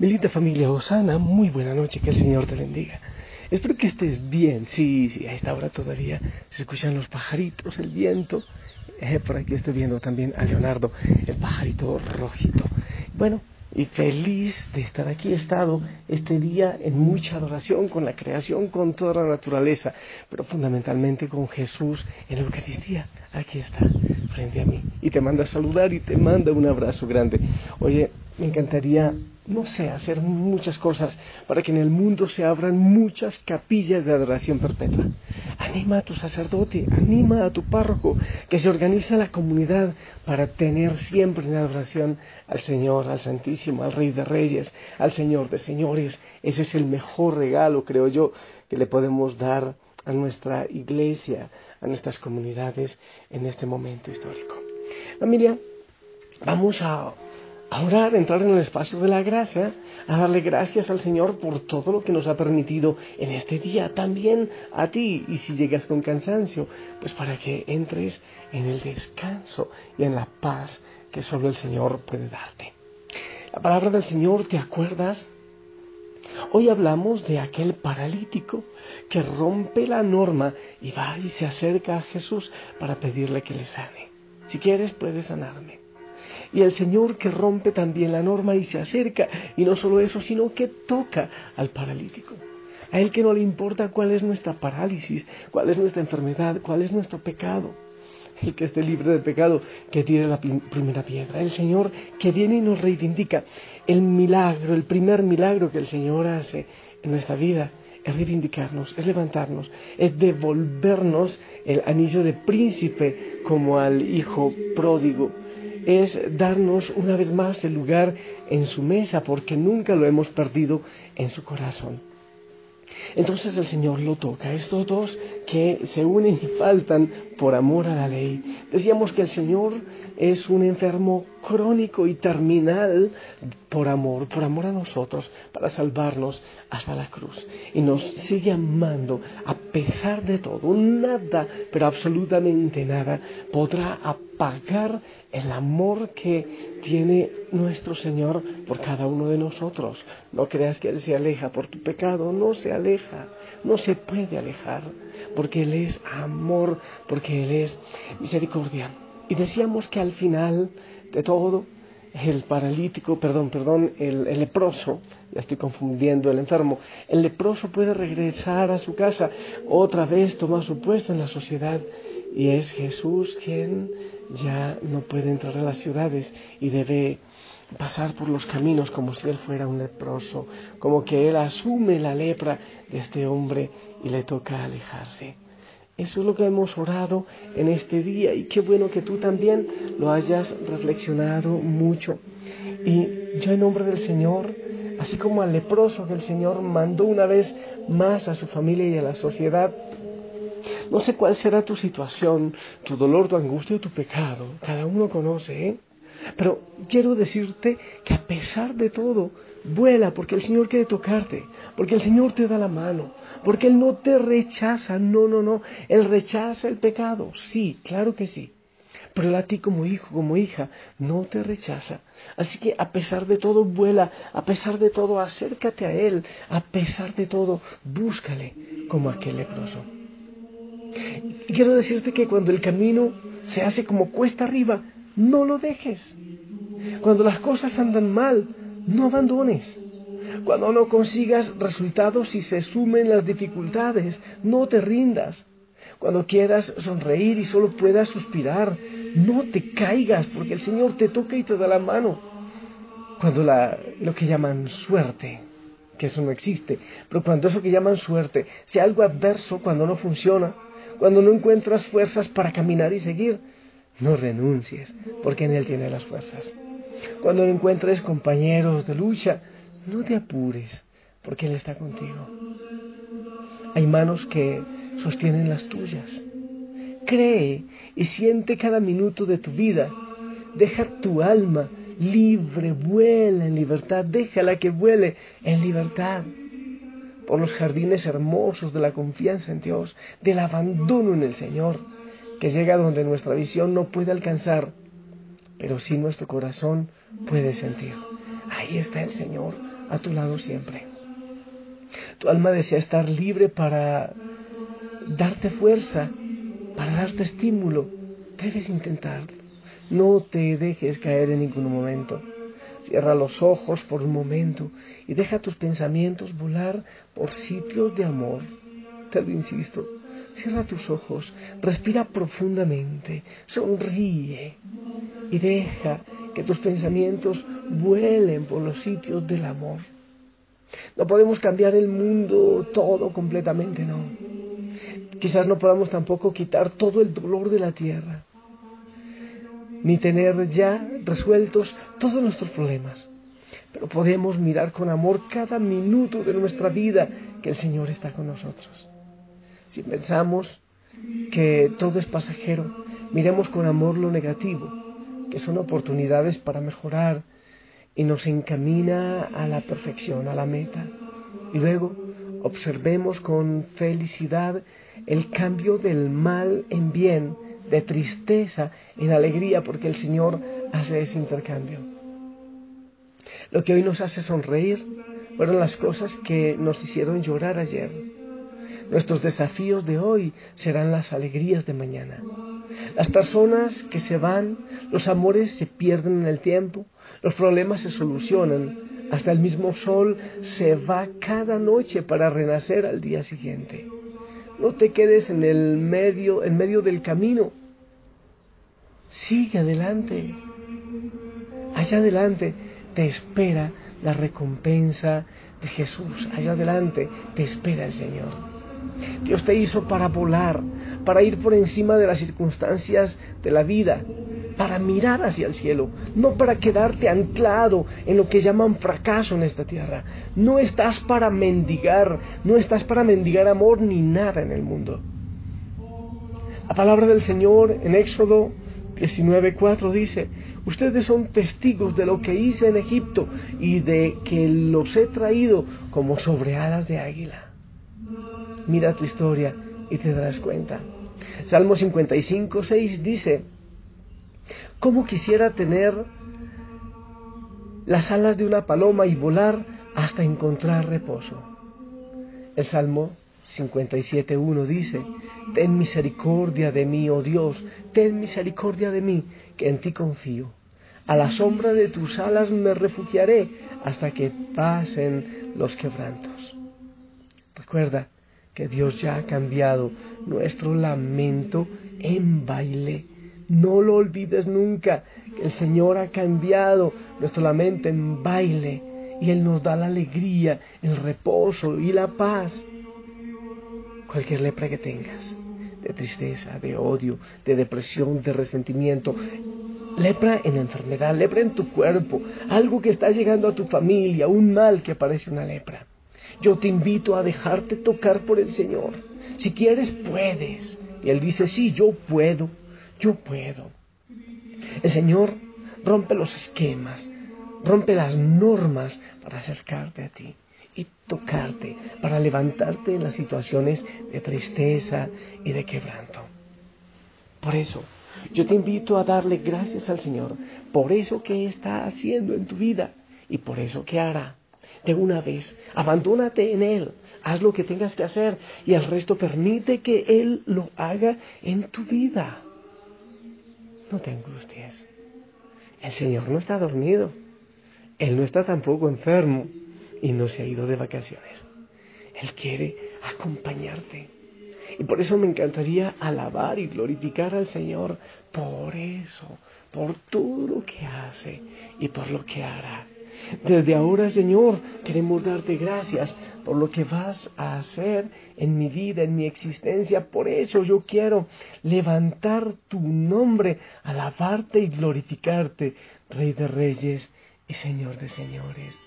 Milita familia Osana, muy buena noche, que el Señor te bendiga. Espero que estés bien, sí, sí, a esta hora todavía se escuchan los pajaritos, el viento. Eh, por aquí estoy viendo también a Leonardo, el pajarito rojito. Bueno, y feliz de estar aquí. He estado este día en mucha adoración con la creación, con toda la naturaleza, pero fundamentalmente con Jesús en la Eucaristía. Aquí está, frente a mí. Y te manda a saludar y te manda un abrazo grande. Oye, me encantaría, no sé, hacer muchas cosas para que en el mundo se abran muchas capillas de adoración perpetua. Anima a tu sacerdote, anima a tu párroco, que se organiza la comunidad para tener siempre en adoración al Señor, al Santísimo, al Rey de Reyes, al Señor de Señores. Ese es el mejor regalo, creo yo, que le podemos dar a nuestra iglesia, a nuestras comunidades en este momento histórico. Familia, vamos a a orar, entrar en el espacio de la gracia, a darle gracias al Señor por todo lo que nos ha permitido en este día, también a ti, y si llegas con cansancio, pues para que entres en el descanso y en la paz que solo el Señor puede darte. La palabra del Señor, ¿te acuerdas? Hoy hablamos de aquel paralítico que rompe la norma y va y se acerca a Jesús para pedirle que le sane. Si quieres, puedes sanarme y el Señor que rompe también la norma y se acerca, y no solo eso, sino que toca al paralítico. A Él que no le importa cuál es nuestra parálisis, cuál es nuestra enfermedad, cuál es nuestro pecado. El que esté libre de pecado, que tire la primera piedra. El Señor que viene y nos reivindica. El milagro, el primer milagro que el Señor hace en nuestra vida es reivindicarnos, es levantarnos, es devolvernos el anillo de príncipe como al hijo pródigo es darnos una vez más el lugar en su mesa, porque nunca lo hemos perdido en su corazón. Entonces el Señor lo toca. Estos dos que se unen y faltan por amor a la ley. Decíamos que el Señor es un enfermo crónico y terminal por amor, por amor a nosotros, para salvarnos hasta la cruz. Y nos sigue amando a pesar de todo. Nada, pero absolutamente nada, podrá apagar el amor que tiene nuestro Señor por cada uno de nosotros. No creas que Él se aleja por tu pecado, no se aleja, no se puede alejar, porque Él es amor, porque Él es misericordia. Y decíamos que al final de todo, el paralítico, perdón, perdón, el, leproso, ya estoy confundiendo el enfermo, el leproso puede regresar a su casa, otra vez toma su puesto en la sociedad y es Jesús quien ya no puede entrar a las ciudades y debe pasar por los caminos como si él fuera un leproso, como que él asume la lepra de este hombre y le toca alejarse. Eso es lo que hemos orado en este día y qué bueno que tú también lo hayas reflexionado mucho. Y yo en nombre del Señor, así como al leproso que el Señor mandó una vez más a su familia y a la sociedad, no sé cuál será tu situación, tu dolor, tu angustia o tu pecado, cada uno conoce, ¿eh? Pero quiero decirte que a pesar de todo, vuela porque el Señor quiere tocarte, porque el Señor te da la mano, porque Él no te rechaza, no, no, no, Él rechaza el pecado, sí, claro que sí, pero a ti como hijo, como hija, no te rechaza. Así que a pesar de todo, vuela, a pesar de todo, acércate a Él, a pesar de todo, búscale como aquel leproso. Y quiero decirte que cuando el camino se hace como cuesta arriba, no lo dejes. Cuando las cosas andan mal, no abandones. Cuando no consigas resultados y se sumen las dificultades, no te rindas. Cuando quieras sonreír y solo puedas suspirar, no te caigas porque el Señor te toca y te da la mano. Cuando la, lo que llaman suerte, que eso no existe, pero cuando eso que llaman suerte sea algo adverso, cuando no funciona, cuando no encuentras fuerzas para caminar y seguir, no renuncies, porque en Él tiene las fuerzas. Cuando encuentres compañeros de lucha, no te apures, porque Él está contigo. Hay manos que sostienen las tuyas. Cree y siente cada minuto de tu vida. Deja tu alma libre, vuela en libertad, déjala que vuele en libertad por los jardines hermosos de la confianza en Dios, del abandono en el Señor, que llega donde nuestra visión no puede alcanzar, pero sí nuestro corazón puede sentir. Ahí está el Señor a tu lado siempre. Tu alma desea estar libre para darte fuerza, para darte estímulo. Debes intentarlo. No te dejes caer en ningún momento. Cierra los ojos por un momento y deja tus pensamientos volar por sitios de amor. Te lo insisto. Cierra tus ojos, respira profundamente, sonríe y deja que tus pensamientos vuelen por los sitios del amor. No podemos cambiar el mundo todo completamente, no. Quizás no podamos tampoco quitar todo el dolor de la tierra, ni tener ya resueltos todos nuestros problemas. Pero podemos mirar con amor cada minuto de nuestra vida que el Señor está con nosotros. Si pensamos que todo es pasajero, miremos con amor lo negativo, que son oportunidades para mejorar y nos encamina a la perfección, a la meta. Y luego observemos con felicidad el cambio del mal en bien, de tristeza en alegría, porque el Señor hace ese intercambio. Lo que hoy nos hace sonreír fueron las cosas que nos hicieron llorar ayer. Nuestros desafíos de hoy serán las alegrías de mañana. Las personas que se van, los amores se pierden en el tiempo, los problemas se solucionan, hasta el mismo sol se va cada noche para renacer al día siguiente. No te quedes en el medio, en medio del camino. Sigue adelante. Allá adelante te espera la recompensa de Jesús. Allá adelante te espera el Señor. Dios te hizo para volar, para ir por encima de las circunstancias de la vida, para mirar hacia el cielo, no para quedarte anclado en lo que llaman fracaso en esta tierra. No estás para mendigar, no estás para mendigar amor ni nada en el mundo. La palabra del Señor en Éxodo 19:4 dice, ustedes son testigos de lo que hice en Egipto y de que los he traído como sobre alas de águila mira tu historia y te darás cuenta. Salmo 55, 6 dice, ¿cómo quisiera tener las alas de una paloma y volar hasta encontrar reposo? El Salmo 57.1 dice, Ten misericordia de mí, oh Dios, ten misericordia de mí, que en ti confío. A la sombra de tus alas me refugiaré hasta que pasen los quebrantos. Recuerda, que Dios ya ha cambiado nuestro lamento en baile. No lo olvides nunca, el Señor ha cambiado nuestro lamento en baile y Él nos da la alegría, el reposo y la paz. Cualquier lepra que tengas, de tristeza, de odio, de depresión, de resentimiento, lepra en enfermedad, lepra en tu cuerpo, algo que está llegando a tu familia, un mal que parece una lepra. Yo te invito a dejarte tocar por el Señor. Si quieres, puedes. Y Él dice, sí, yo puedo, yo puedo. El Señor rompe los esquemas, rompe las normas para acercarte a ti y tocarte, para levantarte en las situaciones de tristeza y de quebranto. Por eso, yo te invito a darle gracias al Señor por eso que está haciendo en tu vida y por eso que hará de una vez. Abandónate en Él. Haz lo que tengas que hacer y el resto permite que Él lo haga en tu vida. No te angusties. El Señor no está dormido. Él no está tampoco enfermo y no se ha ido de vacaciones. Él quiere acompañarte. Y por eso me encantaría alabar y glorificar al Señor por eso, por todo lo que hace y por lo que hará. Desde ahora, Señor, queremos darte gracias por lo que vas a hacer en mi vida, en mi existencia. Por eso yo quiero levantar tu nombre, alabarte y glorificarte, Rey de Reyes y Señor de Señores.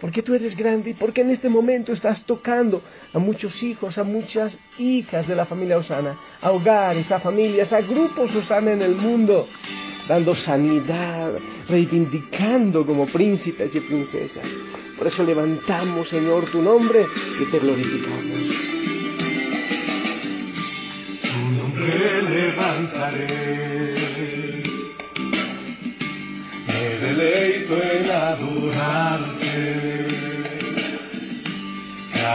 Porque tú eres grande y porque en este momento estás tocando a muchos hijos, a muchas hijas de la familia Osana, a hogares, a familias, a grupos Osana en el mundo dando sanidad, reivindicando como príncipes y princesas. Por eso levantamos, Señor, tu nombre y te glorificamos. Tu nombre levantaré, me deleito en adorarte.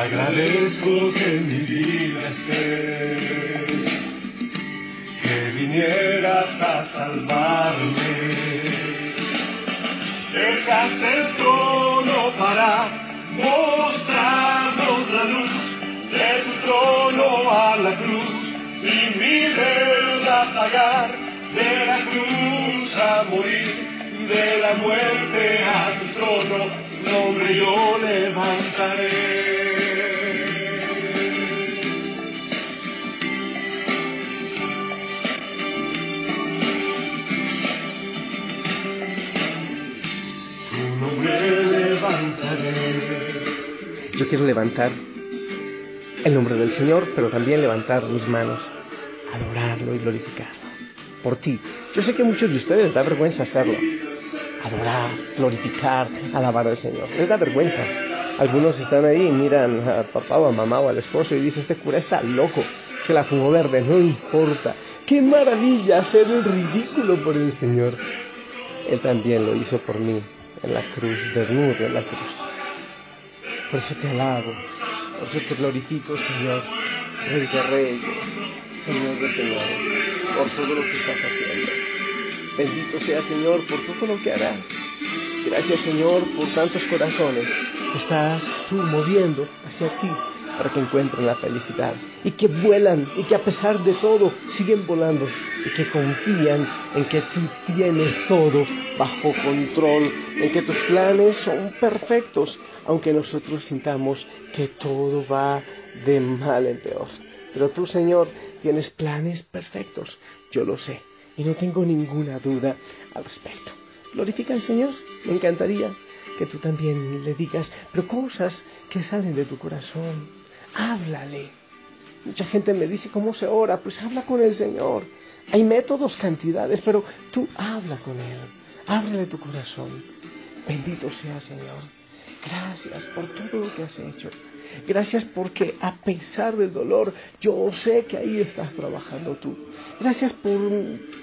agradezco que mi vida esté, vinieras a salvarme. Dejaste el trono para mostrarnos la luz. De tu trono a la cruz y mi deuda pagar. De la cruz a morir de la muerte a tu trono, Quiero levantar el nombre del Señor, pero también levantar mis manos, adorarlo y glorificarlo. Por ti. Yo sé que muchos de ustedes les da vergüenza hacerlo. Adorar, glorificar, alabar al Señor. Les da vergüenza. Algunos están ahí y miran a papá o a mamá o al esposo y dicen, este cura está loco, se la fumó verde, no importa. Qué maravilla hacer el ridículo por el Señor. Él también lo hizo por mí en la cruz, desnudo en la cruz. Por eso te alabo, por eso te glorifico, Señor, Rey de Reyes, Señor de Señores, por todo lo que estás haciendo. Bendito sea, Señor, por todo lo que harás. Gracias, Señor, por tantos corazones que estás tú moviendo hacia ti para que encuentren la felicidad. Y que vuelan y que a pesar de todo siguen volando. Y que confían en que tú tienes todo bajo control, en que tus planes son perfectos, aunque nosotros sintamos que todo va de mal en peor. Pero tú, Señor, tienes planes perfectos, yo lo sé, y no tengo ninguna duda al respecto. Glorifica al Señor, me encantaría que tú también le digas, pero cosas que salen de tu corazón, háblale. Mucha gente me dice, ¿cómo se ora? Pues habla con el Señor. Hay métodos, cantidades, pero tú habla con Él. Ábrele tu corazón. Bendito sea, Señor. Gracias por todo lo que has hecho. Gracias porque a pesar del dolor, yo sé que ahí estás trabajando tú. Gracias por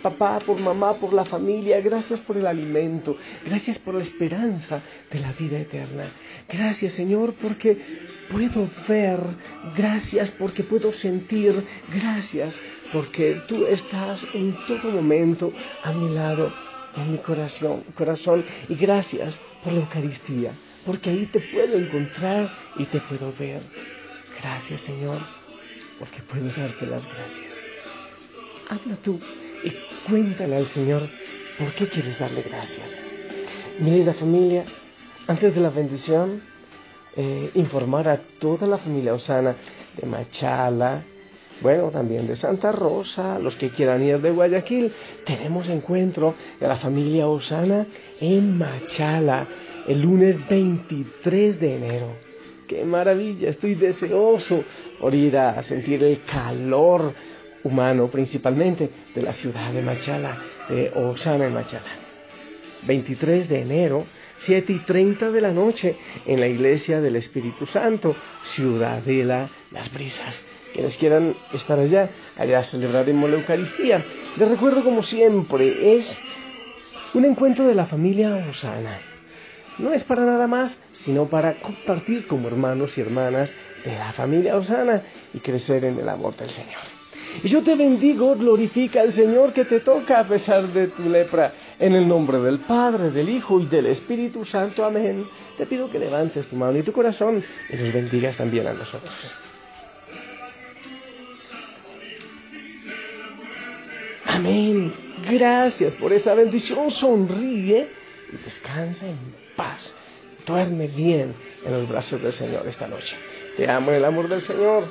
papá, por mamá, por la familia. Gracias por el alimento. Gracias por la esperanza de la vida eterna. Gracias Señor porque puedo ver. Gracias porque puedo sentir. Gracias porque tú estás en todo momento a mi lado, en mi corazón. corazón. Y gracias por la Eucaristía porque ahí te puedo encontrar y te puedo ver. Gracias Señor, porque puedo darte las gracias. Habla tú y cuéntale al Señor por qué quieres darle gracias. Mi linda familia, antes de la bendición, eh, informar a toda la familia Osana de Machala, bueno, también de Santa Rosa, los que quieran ir de Guayaquil, tenemos encuentro de la familia Osana en Machala el lunes 23 de enero. ¡Qué maravilla! Estoy deseoso por ir a sentir el calor humano, principalmente de la ciudad de Machala, de Osana en Machala. 23 de enero, 7 y 30 de la noche, en la iglesia del Espíritu Santo, Ciudadela Las Brisas. Quienes quieran estar allá, allá celebraremos la Eucaristía. Les recuerdo, como siempre, es un encuentro de la familia Osana no es para nada más, sino para compartir como hermanos y hermanas de la familia Osana y crecer en el amor del Señor. Y yo te bendigo, glorifica al Señor que te toca a pesar de tu lepra. En el nombre del Padre, del Hijo y del Espíritu Santo. Amén. Te pido que levantes tu mano y tu corazón y nos bendigas también a nosotros. Amén. Gracias por esa bendición. Sonríe y descansa en paz. Duerme bien en los brazos del Señor esta noche. Te amo el amor del Señor.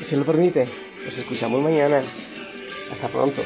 Y si lo permite, nos escuchamos mañana. Hasta pronto.